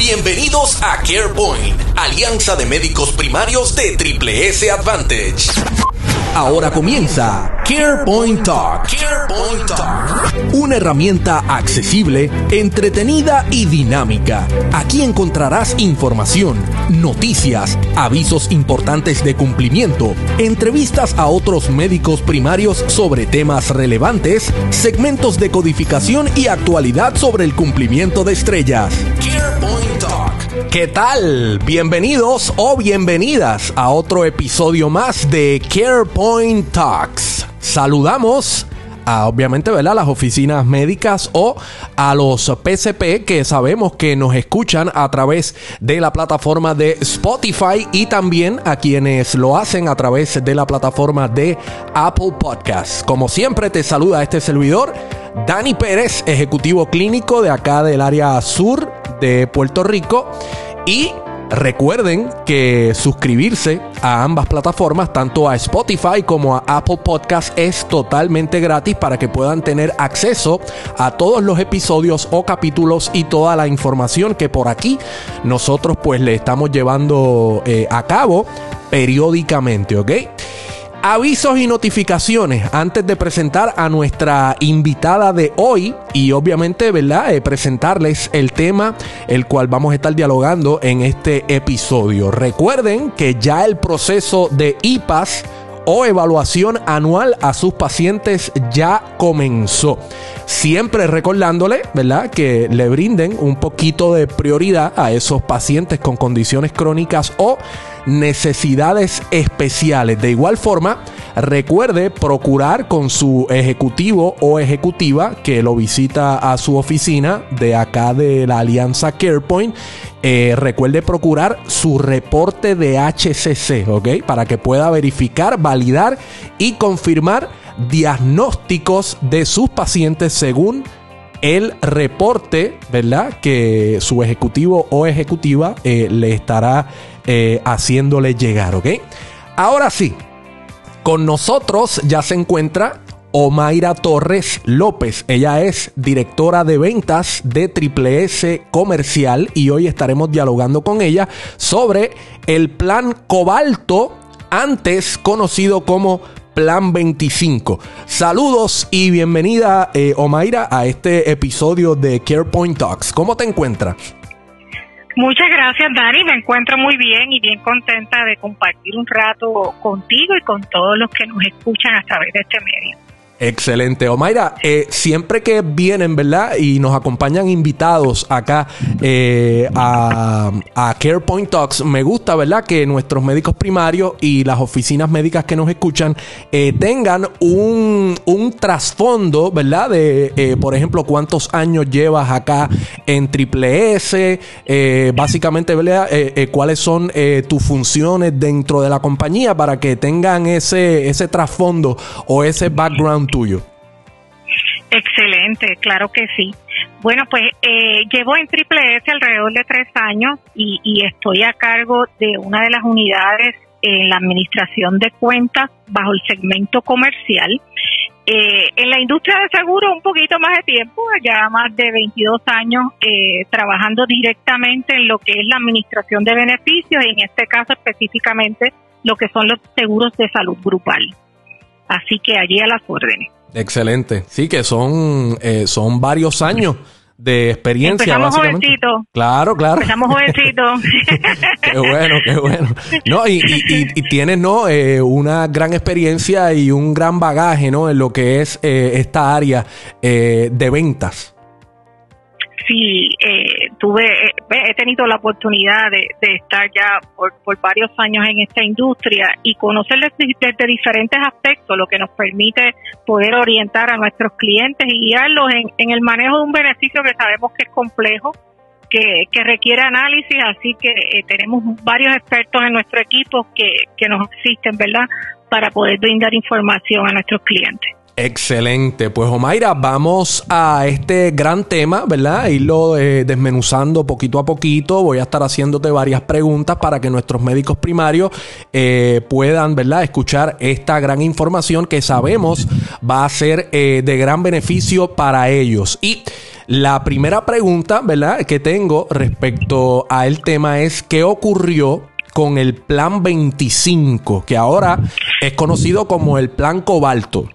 Bienvenidos a CarePoint, Alianza de Médicos Primarios de Triple S Advantage. Ahora comienza CarePoint Talk. CarePoint Talk. Una herramienta accesible, entretenida y dinámica. Aquí encontrarás información, noticias, avisos importantes de cumplimiento, entrevistas a otros médicos primarios sobre temas relevantes, segmentos de codificación y actualidad sobre el cumplimiento de estrellas. CarePoint. ¿Qué tal? Bienvenidos o bienvenidas a otro episodio más de CarePoint Talks. Saludamos a, obviamente, ¿verdad? las oficinas médicas o a los PCP que sabemos que nos escuchan a través de la plataforma de Spotify y también a quienes lo hacen a través de la plataforma de Apple Podcasts. Como siempre, te saluda este servidor, Dani Pérez, ejecutivo clínico de acá del área sur de Puerto Rico. Y recuerden que suscribirse a ambas plataformas, tanto a Spotify como a Apple Podcast, es totalmente gratis para que puedan tener acceso a todos los episodios o capítulos y toda la información que por aquí nosotros pues le estamos llevando eh, a cabo periódicamente, ¿ok? Avisos y notificaciones antes de presentar a nuestra invitada de hoy y obviamente, ¿verdad? Eh, presentarles el tema el cual vamos a estar dialogando en este episodio. Recuerden que ya el proceso de IPAS o evaluación anual a sus pacientes ya comenzó. Siempre recordándole, ¿verdad?, que le brinden un poquito de prioridad a esos pacientes con condiciones crónicas o necesidades especiales. De igual forma, recuerde procurar con su ejecutivo o ejecutiva que lo visita a su oficina de acá de la Alianza CarePoint. Eh, recuerde procurar su reporte de HCC, ¿ok? Para que pueda verificar, validar y confirmar diagnósticos de sus pacientes según el reporte, ¿verdad? Que su ejecutivo o ejecutiva eh, le estará eh, haciéndole llegar, ¿ok? Ahora sí, con nosotros ya se encuentra Omaira Torres López. Ella es directora de ventas de Triple S Comercial y hoy estaremos dialogando con ella sobre el plan Cobalto, antes conocido como Plan 25. Saludos y bienvenida, eh, Omaira, a este episodio de CarePoint Talks. ¿Cómo te encuentras? Muchas gracias, Dani. Me encuentro muy bien y bien contenta de compartir un rato contigo y con todos los que nos escuchan a través de este medio. Excelente. Omaira, eh, siempre que vienen, ¿verdad? Y nos acompañan invitados acá eh, a, a CarePoint Talks, me gusta, ¿verdad? Que nuestros médicos primarios y las oficinas médicas que nos escuchan eh, tengan un, un trasfondo, ¿verdad? De, por ejemplo, cuántos años llevas acá en Triple S, básicamente, ¿verdad? Cuáles son tus funciones dentro de la compañía para que tengan ese, ese trasfondo o ese background tuyo. Excelente, claro que sí. Bueno, pues eh, llevo en Triple S alrededor de tres años y, estoy a cargo de una de las unidades en la administración de cuentas bajo el segmento comercial. Eh, en la industria de seguros un poquito más de tiempo, ya más de 22 años eh, trabajando directamente en lo que es la administración de beneficios y en este caso específicamente lo que son los seguros de salud grupal. Así que allí a las órdenes. Excelente. Sí, que son, eh, son varios años de experiencia. Empezamos básicamente. jovencito. Claro, claro. Empezamos jovencitos. qué bueno, qué bueno. No, y, y, y- y tienes, ¿no? Eh, una gran experiencia y un gran bagaje, ¿no? En lo que es eh, esta área eh, de ventas. sí, eh, tuve, eh, he tenido la oportunidad de, estar ya por, por varios años en esta industria y conocer desde, diferentes aspectos, lo que nos permite poder orientar a nuestros clientes y guiarlos en, en el manejo de un beneficio que sabemos que es complejo, que, que requiere análisis, así que eh, tenemos varios expertos en nuestro equipo que, que nos asisten, ¿verdad?, para poder brindar información a nuestros clientes. Excelente. Pues Omaira, vamos a este gran tema, ¿verdad? Irlo eh, desmenuzando poquito a poquito. Voy a estar haciéndote varias preguntas para que nuestros médicos primarios eh, puedan, ¿verdad? Escuchar esta gran información que sabemos va a ser eh, de gran beneficio para ellos. Y La primera pregunta, ¿verdad?, que tengo respecto a el tema es ¿qué ocurrió con el Plan 25, que ahora es conocido como el Plan Cobalto?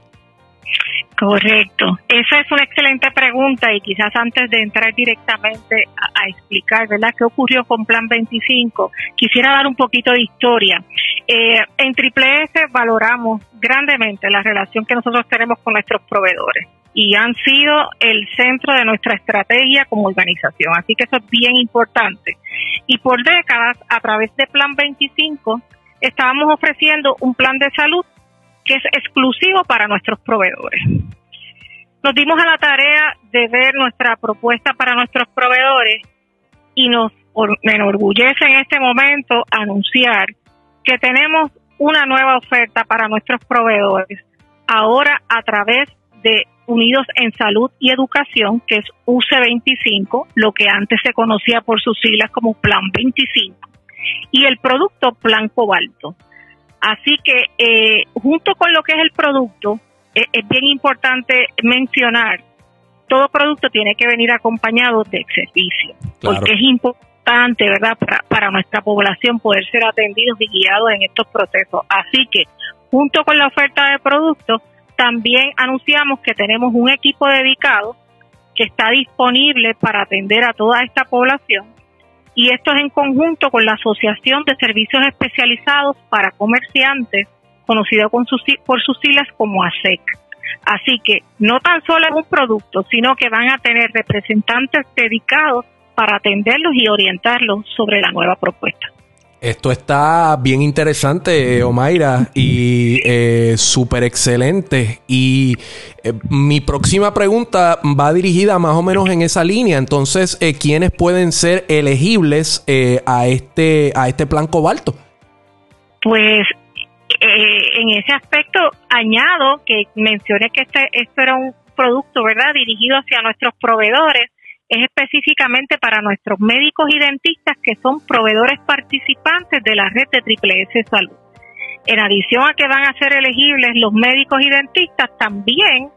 Correcto. Esa es una excelente pregunta y quizás antes de entrar directamente a, explicar, ¿verdad?, qué ocurrió con Plan 25, quisiera dar un poquito de historia. Eh, en Triple S valoramos grandemente la relación que nosotros tenemos con nuestros proveedores y han sido el centro de nuestra estrategia como organización. Así que eso es bien importante. Y por décadas, a través de Plan 25, estábamos ofreciendo un plan de salud que es exclusivo para nuestros proveedores. Nos dimos a la tarea de ver nuestra propuesta para nuestros proveedores y nos enorgullece en este momento anunciar que tenemos una nueva oferta para nuestros proveedores ahora a través de Unidos en Salud y Educación, que es UC25, lo que antes se conocía por sus siglas como Plan 25, y el producto Plan Cobalto. Así que eh, junto con lo que es el producto, eh, es bien importante mencionar, todo producto tiene que venir acompañado de servicio, porque es importante, ¿verdad?, para, para nuestra población poder ser atendidos y guiados en estos procesos. Así que junto con la oferta de productos, también anunciamos que tenemos un equipo dedicado que está disponible para atender a toda esta población y esto es en conjunto con la Asociación de Servicios Especializados para Comerciantes, conocido con sus, por sus siglas como ASEC. Así que no tan solo es un producto, sino que van a tener representantes dedicados para atenderlos y orientarlos sobre la nueva propuesta. Esto está bien interesante, Omaira, y eh, súper excelente. Y eh, mi próxima pregunta va dirigida más o menos en esa línea. Entonces, eh, ¿quiénes pueden ser elegibles eh, a este a este plan cobalto? Pues en ese aspecto añado que mencioné que este esto era un producto, ¿verdad? Dirigido hacia nuestros proveedores es específicamente para nuestros médicos y dentistas que son proveedores participantes de la red de Triple S Salud. En adición a que van a ser elegibles los médicos y dentistas, también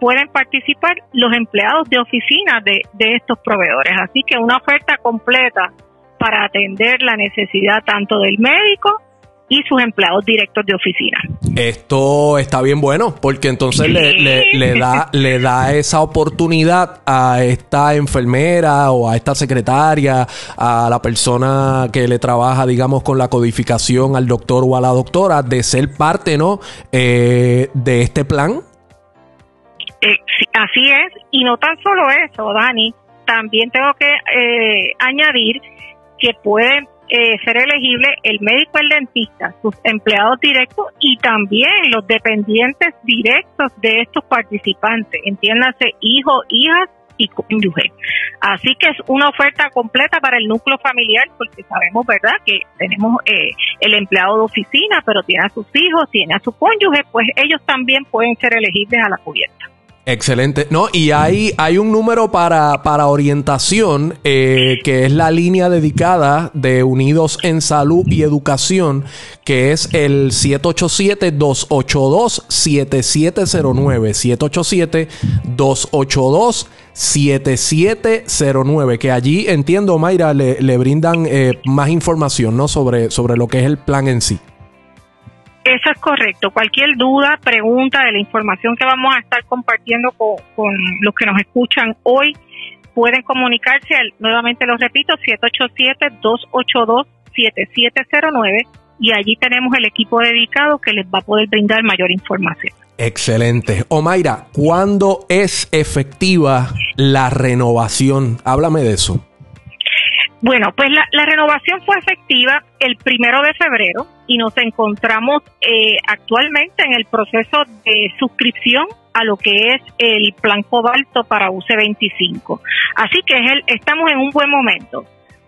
pueden participar los empleados de oficina de, de estos proveedores. Así que una oferta completa para atender la necesidad tanto del médico y sus empleados directos de oficina. Esto está bien bueno porque entonces le, da, le da esa oportunidad a esta enfermera o a esta secretaria, a la persona que le trabaja, digamos, con la codificación, al doctor o a la doctora, de ser parte, ¿no? Eh, de este plan. Eh, así es, y no tan solo eso, Dani, también tengo que eh, añadir que pueden eh, ser elegible el médico, el dentista, sus empleados directos y también los dependientes directos de estos participantes, entiéndase hijos, hijas y cónyuge. Así que es una oferta completa para el núcleo familiar, porque sabemos, ¿verdad?, que tenemos eh, el empleado de oficina, pero tiene a sus hijos, tiene a su cónyuge, pues ellos también pueden ser elegibles a la cubierta. Excelente. No, y hay, hay un número para, para orientación, eh, que es la línea dedicada de Unidos en Salud y Educación, que es el 787-282-7709. 787-282-7709. Que allí entiendo, Mayra, le, le brindan eh, más información, ¿no? Sobre, sobre lo que es el plan en sí. Eso es correcto. Cualquier duda, pregunta de la información que vamos a estar compartiendo con, los que nos escuchan hoy, pueden comunicarse, al, nuevamente lo repito, 787-282-7709 y allí tenemos el equipo dedicado que les va a poder brindar mayor información. Excelente. Omaira, ¿cuándo es efectiva la renovación? Háblame de eso. Bueno, pues la, renovación fue efectiva el primero de febrero y nos encontramos eh, actualmente en el proceso de suscripción a lo que es el plan cobalto para UC25. Así que es el, estamos en un buen momento.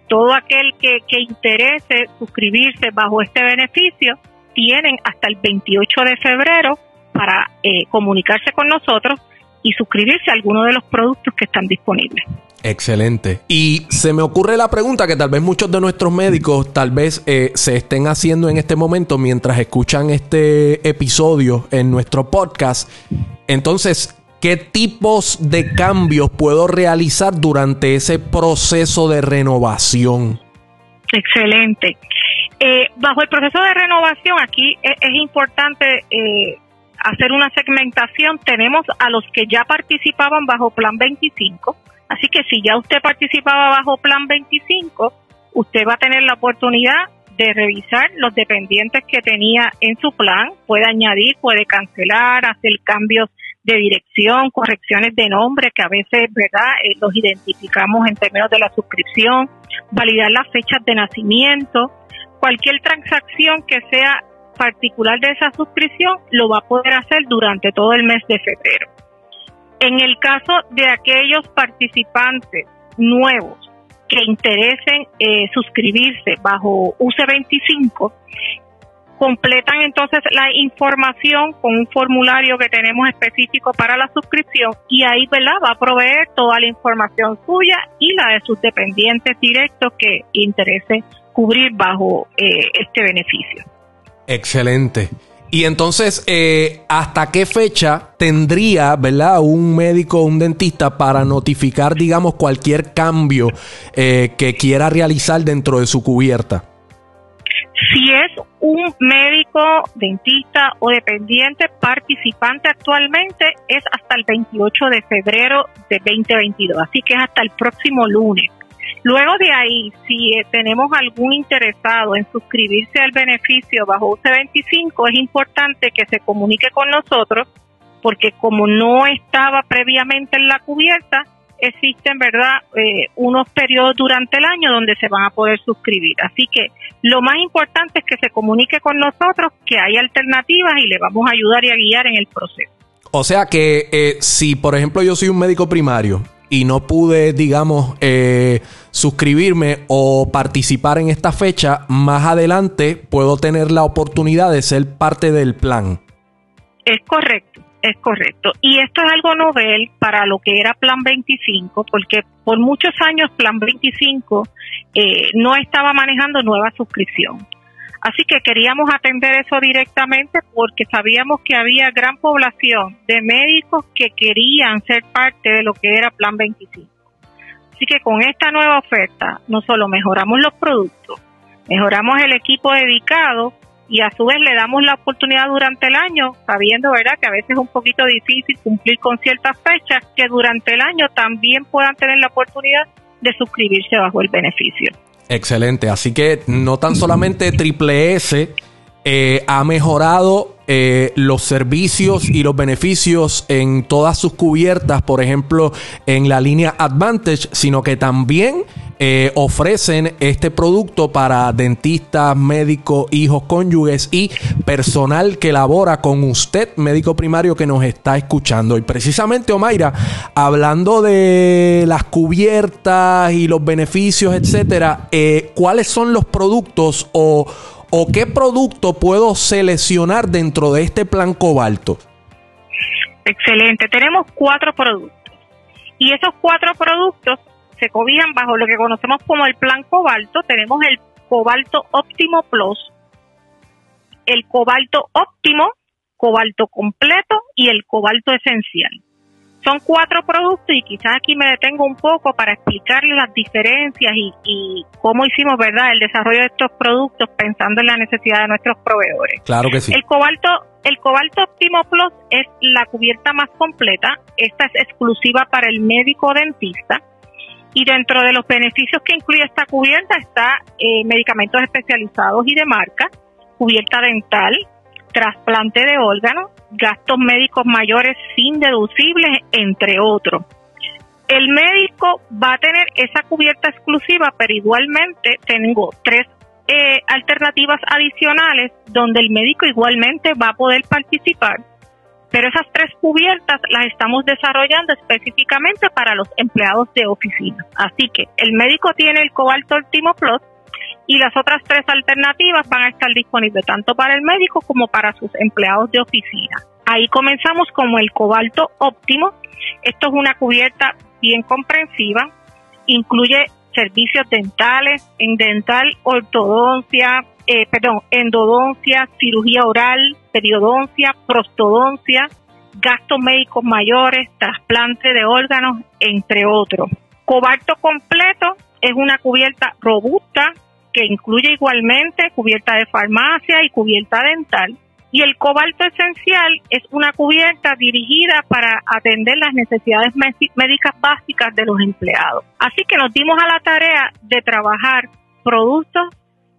Todo aquel que, que interese suscribirse bajo este beneficio tienen hasta el 28 de febrero para eh, comunicarse con nosotros y suscribirse a alguno de los productos que están disponibles. Excelente. Y se me ocurre la pregunta que tal vez muchos de nuestros médicos tal vez eh, se estén haciendo en este momento mientras escuchan este episodio en nuestro podcast. Entonces, ¿qué tipos de cambios puedo realizar durante ese proceso de renovación? Excelente. Eh, bajo el proceso de renovación, aquí es, importante eh, hacer una segmentación. Tenemos a los que ya participaban bajo Plan 25. Así que si ya usted participaba bajo Plan 25, usted va a tener la oportunidad de revisar los dependientes que tenía en su plan, puede añadir, puede cancelar, hacer cambios de dirección, correcciones de nombre, que a veces, ¿verdad?, eh, los identificamos en términos de la suscripción, validar las fechas de nacimiento, cualquier transacción que sea particular de esa suscripción lo va a poder hacer durante todo el mes de febrero. En el caso de aquellos participantes nuevos que interesen eh, suscribirse bajo UC25, completan entonces la información con un formulario que tenemos específico para la suscripción y ahí ¿verdad? va a proveer toda la información suya y la de sus dependientes directos que interese cubrir bajo eh, este beneficio. Excelente. Y entonces, eh, ¿hasta qué fecha tendría, verdad, un médico o un dentista para notificar, digamos, cualquier cambio eh, que quiera realizar dentro de su cubierta? Si es un médico, dentista o dependiente participante actualmente, es hasta el 28 de febrero de 2022, así que es hasta el próximo lunes. Luego de ahí, si eh, tenemos algún interesado en suscribirse al beneficio bajo UC25, es importante que se comunique con nosotros porque como no estaba previamente en la cubierta, existen, ¿verdad?, eh, unos periodos durante el año donde se van a poder suscribir. Así que lo más importante es que se comunique con nosotros, que hay alternativas y le vamos a ayudar y a guiar en el proceso. O sea que eh, si, por ejemplo, yo soy un médico primario y no pude, digamos, eh, suscribirme o participar en esta fecha, más adelante puedo tener la oportunidad de ser parte del plan. Es correcto, es correcto. Y esto es algo novel para lo que era Plan 25, porque por muchos años Plan 25 eh, no estaba manejando nueva suscripción. Así que queríamos atender eso directamente porque sabíamos que había gran población de médicos que querían ser parte de lo que era Plan 25. Así que con esta nueva oferta no solo mejoramos los productos, mejoramos el equipo dedicado y a su vez le damos la oportunidad durante el año, sabiendo verdad que a veces es un poquito difícil cumplir con ciertas fechas, que durante el año también puedan tener la oportunidad de suscribirse bajo el beneficio. Excelente. Así que no tan solamente Triple S eh, ha mejorado eh, los servicios y los beneficios en todas sus cubiertas, por ejemplo, en la línea Advantage, sino que también eh, ofrecen este producto para dentistas, médicos, hijos, cónyuges y personal que labora con usted, médico primario que nos está escuchando. Y precisamente, Omaira, hablando de las cubiertas y los beneficios, etcétera, ¿cuáles son los productos o o qué producto puedo seleccionar dentro de este plan cobalto? Excelente, tenemos cuatro productos y esos cuatro productos se cobijan bajo lo que conocemos como el plan cobalto. Tenemos el cobalto óptimo plus, el cobalto óptimo, cobalto completo y el cobalto esencial. Son cuatro productos y quizás aquí me detengo un poco para explicarles las diferencias y, cómo hicimos, ¿verdad?, el desarrollo de estos productos pensando en la necesidad de nuestros proveedores. Claro que sí. El cobalto, el cobalto Optimo Plus es la cubierta más completa. Esta es exclusiva para el médico dentista. Y dentro de los beneficios que incluye esta cubierta está eh, medicamentos especializados y de marca, cubierta dental, trasplante de órganos, gastos médicos mayores sin deducibles, entre otros. El médico va a tener esa cubierta exclusiva, pero igualmente tengo tres eh, alternativas adicionales donde el médico igualmente va a poder participar. Pero esas tres cubiertas las estamos desarrollando específicamente para los empleados de oficina. Así que el médico tiene el Cobalto Ultimo Plus, y las otras tres alternativas van a estar disponibles tanto para el médico como para sus empleados de oficina. Ahí comenzamos como el cobalto óptimo. Esto es una cubierta bien comprensiva, incluye servicios dentales, en dental, ortodoncia, eh, perdón, endodoncia, cirugía oral, periodoncia, prostodoncia, gastos médicos mayores, trasplante de órganos, entre otros. Cobalto completo es una cubierta robusta que incluye igualmente cubierta de farmacia y cubierta dental. Y el cobalto esencial es una cubierta dirigida para atender las necesidades médicas básicas de los empleados. Así que nos dimos a la tarea de trabajar productos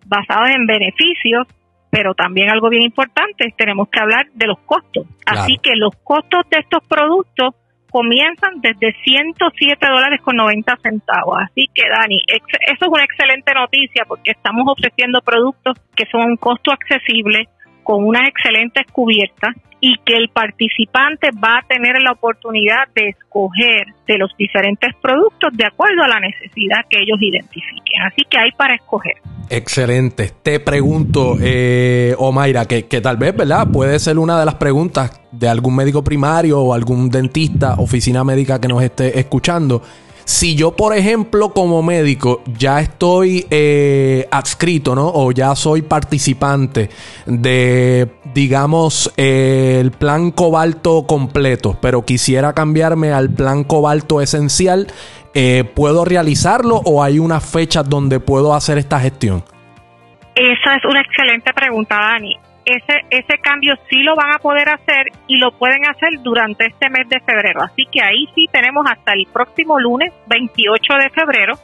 basados en beneficios, pero también algo bien importante, tenemos que hablar de los costos. Así que los costos de estos productos comienzan desde 107 dólares con 90 centavos. Así que, Dani, eso es una excelente noticia porque estamos ofreciendo productos que son un costo accesible, con unas excelentes cubiertas y que el participante va a tener la oportunidad de escoger de los diferentes productos de acuerdo a la necesidad que ellos identifiquen. Así que hay para escoger. Excelente. Te pregunto, eh, Omaira, que, que tal vez, ¿verdad? Puede ser una de las preguntas de algún médico primario o algún dentista, oficina médica que nos esté escuchando. Si yo, por ejemplo, como médico, ya estoy eh, adscrito, ¿no? O ya soy participante de, digamos, el plan cobalto completo, pero quisiera cambiarme al plan cobalto esencial, eh, ¿puedo realizarlo o hay unas fechas donde puedo hacer esta gestión? Esa es una excelente pregunta, Dani ese, ese cambio sí lo van a poder hacer y lo pueden hacer durante este mes de febrero. Así que ahí sí tenemos hasta el próximo lunes 28 de febrero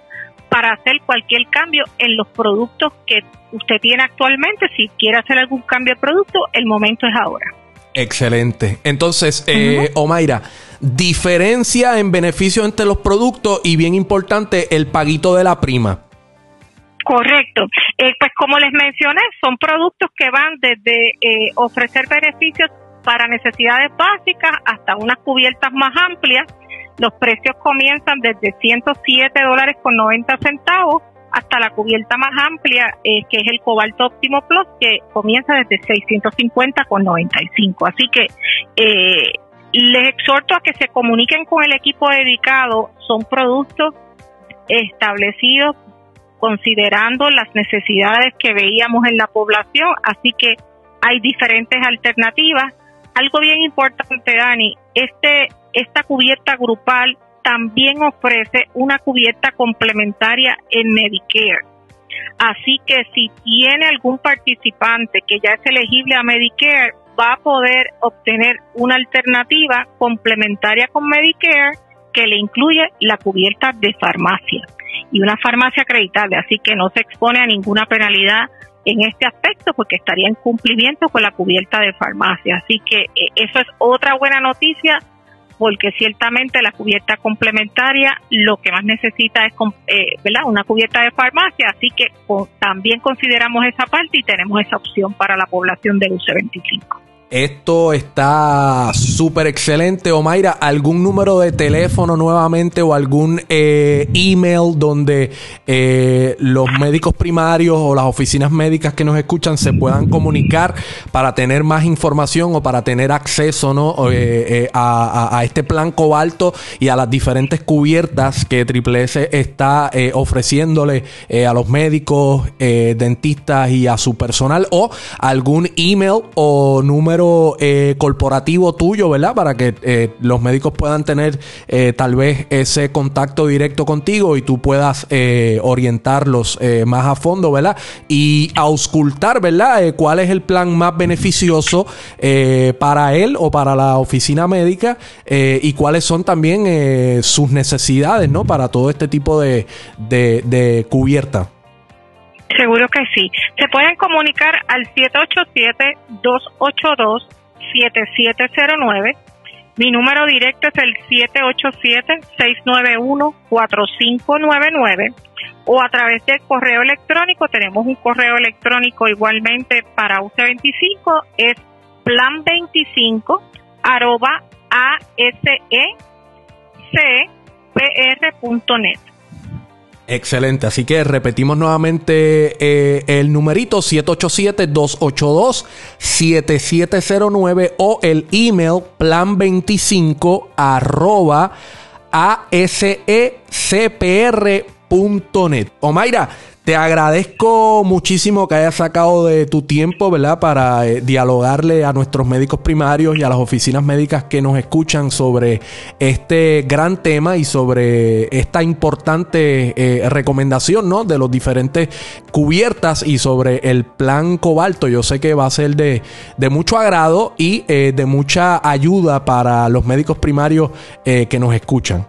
para hacer cualquier cambio en los productos que usted tiene actualmente. Si quiere hacer algún cambio de producto, el momento es ahora. Excelente. Entonces, eh, Omaira, diferencia en beneficio entre los productos y bien importante, el paguito de la prima. Correcto. Eh, pues como les mencioné, son productos que van desde eh, ofrecer beneficios para necesidades básicas hasta unas cubiertas más amplias. Los precios comienzan desde 107 dólares con 90 centavos hasta la cubierta más amplia, eh, que es el Cobalto Óptimo Plus, que comienza desde 650 con 95. Así que les exhorto a que se comuniquen con el equipo dedicado. Son productos establecidos considerando las necesidades que veíamos en la población, así que hay diferentes alternativas. Algo bien importante, Dani, este, esta cubierta grupal también ofrece una cubierta complementaria en Medicare. Así que si tiene algún participante que ya es elegible a Medicare, va a poder obtener una alternativa complementaria con Medicare que le incluye la cubierta de farmacia y una farmacia acreditable, así que no se expone a ninguna penalidad en este aspecto porque estaría en cumplimiento con la cubierta de farmacia. Así que eh, eso es otra buena noticia porque ciertamente la cubierta complementaria lo que más necesita es eh, ¿verdad? una cubierta de farmacia, así que también consideramos esa parte y tenemos esa opción para la población del UC25. Esto está súper excelente. Omaira, ¿algún número de teléfono nuevamente o algún eh, email donde eh, los médicos primarios o las oficinas médicas que nos escuchan se puedan comunicar para tener más información o para tener acceso ¿no? Eh, a, este plan cobalto y a las diferentes cubiertas que Triple S está ofreciéndole a los médicos, dentistas y a su personal o algún email o número eh, corporativo tuyo, ¿verdad? Para que eh, los médicos puedan tener eh, tal vez ese contacto directo contigo y tú puedas orientarlos más a fondo, ¿verdad? Y auscultar, ¿verdad? cuál es el plan más beneficioso para él o para la oficina médica y cuáles son también sus necesidades, ¿no? Para todo este tipo de, de, de cubierta. Seguro que sí. Se pueden comunicar al 787-282-7709. Mi número directo es el 787-691-4599 o a través del correo electrónico. Tenemos un correo electrónico igualmente para UC25, es plan25 arroba asecpr.net. Excelente, así que repetimos nuevamente eh, el numerito 787-282-7709 o el email plan25 arroba asecpr.net. Omaira, te agradezco muchísimo que hayas sacado de tu tiempo, ¿verdad? Para eh, dialogarle a nuestros médicos primarios y a las oficinas médicas que nos escuchan sobre este gran tema y sobre esta importante eh, recomendación, ¿no? De los diferentes cubiertas y sobre el plan cobalto. Yo sé que va a ser de, mucho agrado y eh, de mucha ayuda para los médicos primarios que nos escuchan.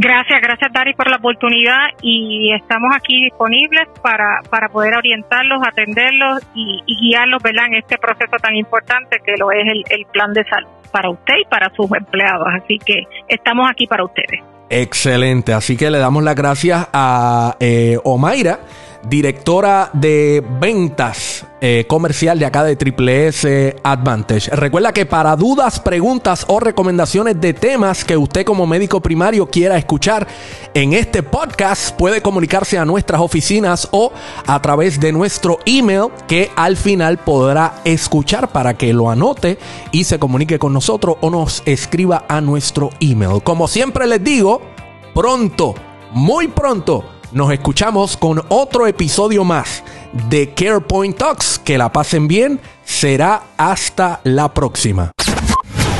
Gracias, gracias Dari por la oportunidad y estamos aquí disponibles para, para poder orientarlos, atenderlos y, guiarlos ¿verdad? en este proceso tan importante que lo es el, plan de salud para usted y para sus empleados. Así que estamos aquí para ustedes. Excelente, así que le damos las gracias a eh, Omaira directora de ventas eh, comercial de acá de Triple S Advantage. Recuerda que para dudas, preguntas o recomendaciones de temas que usted como médico primario quiera escuchar en este podcast, puede comunicarse a nuestras oficinas o a través de nuestro email que al final podrá escuchar para que lo anote y se comunique con nosotros o nos escriba a nuestro email. Como siempre les digo, pronto, muy pronto, nos escuchamos con otro episodio más de CarePoint Talks. Que la pasen bien. Será hasta la próxima.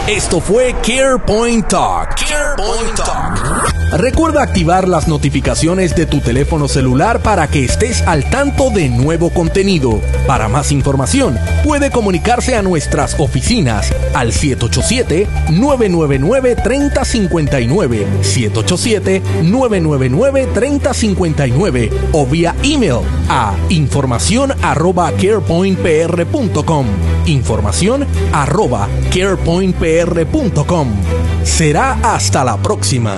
Esto fue CarePoint Talk. CarePoint Talk. Recuerda activar las notificaciones de tu teléfono celular para que estés al tanto de nuevo contenido. Para más información, puede comunicarse a nuestras oficinas al 787-999-3059, 787-999-3059 o vía email a información arroba carepointpr.com. Información arroba carepointpr.com. Será hasta la próxima.